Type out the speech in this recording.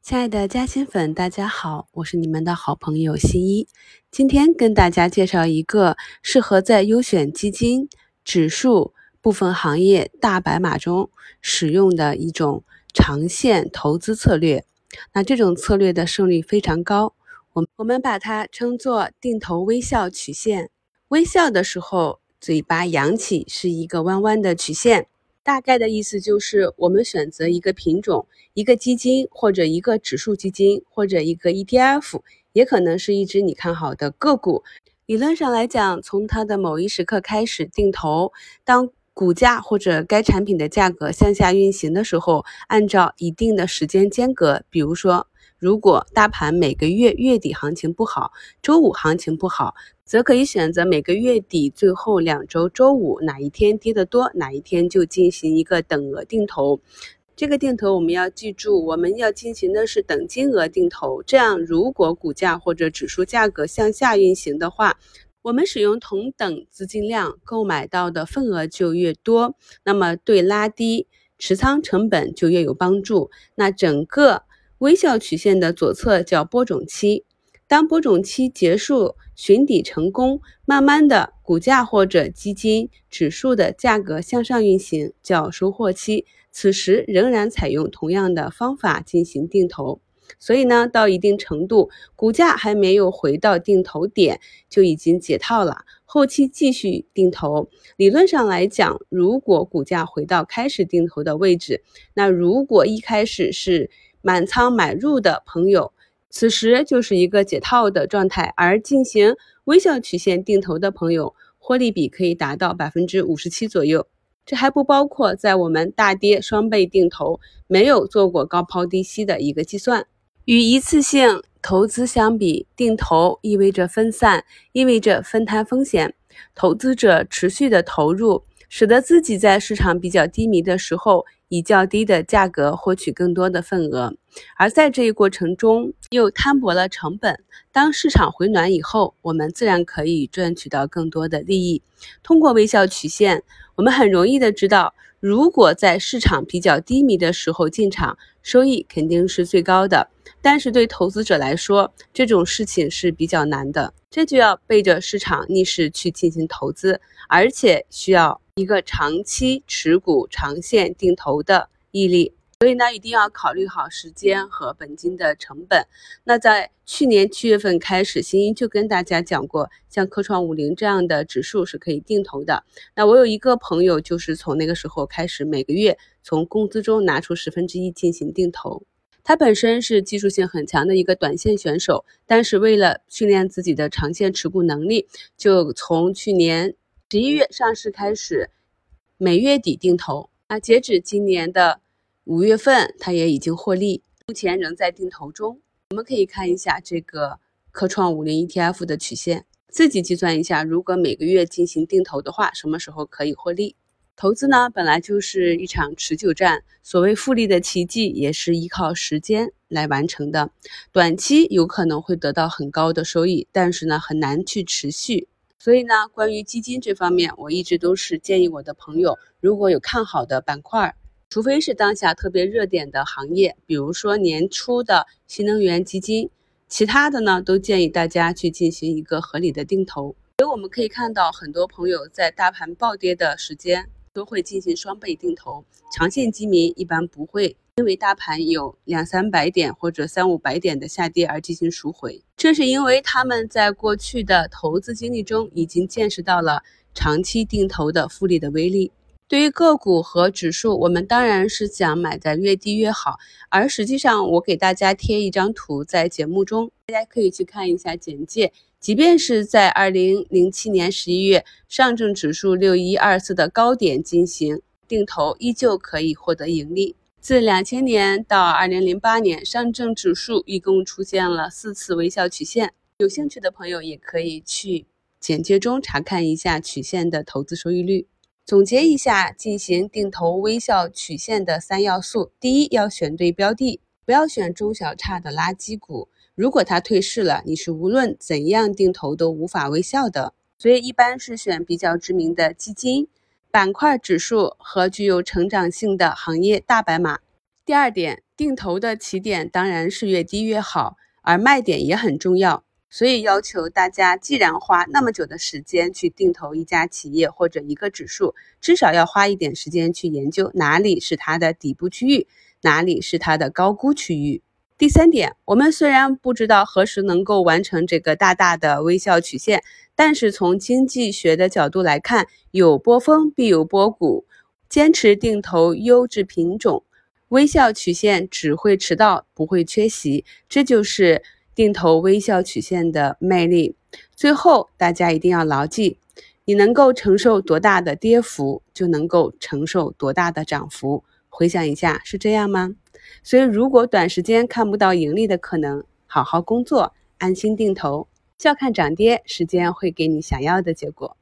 亲爱的嘉兴粉，大家好，我是你们的好朋友新一。今天跟大家介绍一个适合在优选基金、指数、部分行业大白马中使用的一种长线投资策略。那这种策略的胜率非常高，我我们把它称作定投微笑曲线。微笑的时候，嘴巴扬起是一个弯弯的曲线。大概的意思就是，我们选择一个品种、一个基金，或者一个指数基金，或者一个 ETF，也可能是一只你看好的个股。理论上来讲，从它的某一时刻开始定投，当股价或者该产品的价格向下运行的时候，按照一定的时间间隔，比如说。如果大盘每个月月底行情不好，周五行情不好，则可以选择每个月底最后两周周五哪一天跌得多，哪一天就进行一个等额定投。这个定投我们要记住，我们要进行的是等金额定投。这样，如果股价或者指数价格向下运行的话，我们使用同等资金量购买到的份额就越多，那么对拉低持仓成本就越有帮助。那整个。微笑曲线的左侧叫播种期，当播种期结束，寻底成功，慢慢的股价或者基金指数的价格向上运行，叫收获期。此时仍然采用同样的方法进行定投，所以呢，到一定程度，股价还没有回到定投点，就已经解套了。后期继续定投，理论上来讲，如果股价回到开始定投的位置，那如果一开始是满仓买入的朋友，此时就是一个解套的状态；而进行微笑曲线定投的朋友，获利比可以达到百分之五十七左右。这还不包括在我们大跌双倍定投没有做过高抛低吸的一个计算。与一次性投资相比，定投意味着分散，意味着分摊风险，投资者持续的投入，使得自己在市场比较低迷的时候。以较低的价格获取更多的份额，而在这一过程中又摊薄了成本。当市场回暖以后，我们自然可以赚取到更多的利益。通过微笑曲线，我们很容易的知道，如果在市场比较低迷的时候进场，收益肯定是最高的。但是对投资者来说，这种事情是比较难的，这就要背着市场逆势去进行投资，而且需要。一个长期持股、长线定投的毅力，所以呢，一定要考虑好时间和本金的成本。那在去年七月份开始，新一就跟大家讲过，像科创五零这样的指数是可以定投的。那我有一个朋友，就是从那个时候开始，每个月从工资中拿出十分之一进行定投。他本身是技术性很强的一个短线选手，但是为了训练自己的长线持股能力，就从去年。十一月上市开始，每月底定投。那截止今年的五月份，它也已经获利，目前仍在定投中。我们可以看一下这个科创五零 ETF 的曲线，自己计算一下，如果每个月进行定投的话，什么时候可以获利？投资呢，本来就是一场持久战，所谓复利的奇迹，也是依靠时间来完成的。短期有可能会得到很高的收益，但是呢，很难去持续。所以呢，关于基金这方面，我一直都是建议我的朋友，如果有看好的板块，除非是当下特别热点的行业，比如说年初的新能源基金，其他的呢，都建议大家去进行一个合理的定投。所以我们可以看到，很多朋友在大盘暴跌的时间。都会进行双倍定投，长线基民一般不会因为大盘有两三百点或者三五百点的下跌而进行赎回，这是因为他们在过去的投资经历中已经见识到了长期定投的复利的威力。对于个股和指数，我们当然是想买的越低越好，而实际上我给大家贴一张图在节目中，大家可以去看一下简介。即便是在二零零七年十一月，上证指数六一二四的高点进行定投，依旧可以获得盈利。自两千年到二零零八年，上证指数一共出现了四次微笑曲线。有兴趣的朋友也可以去简介中查看一下曲线的投资收益率。总结一下，进行定投微笑曲线的三要素：第一，要选对标的，不要选中小差的垃圾股。如果它退市了，你是无论怎样定投都无法微笑的。所以一般是选比较知名的基金、板块、指数和具有成长性的行业大白马。第二点，定投的起点当然是越低越好，而卖点也很重要。所以要求大家，既然花那么久的时间去定投一家企业或者一个指数，至少要花一点时间去研究哪里是它的底部区域，哪里是它的高估区域。第三点，我们虽然不知道何时能够完成这个大大的微笑曲线，但是从经济学的角度来看，有波峰必有波谷，坚持定投优质品种，微笑曲线只会迟到，不会缺席，这就是。定投微笑曲线的魅力。最后，大家一定要牢记：你能够承受多大的跌幅，就能够承受多大的涨幅。回想一下，是这样吗？所以，如果短时间看不到盈利的可能，好好工作，安心定投，笑看涨跌，时间会给你想要的结果。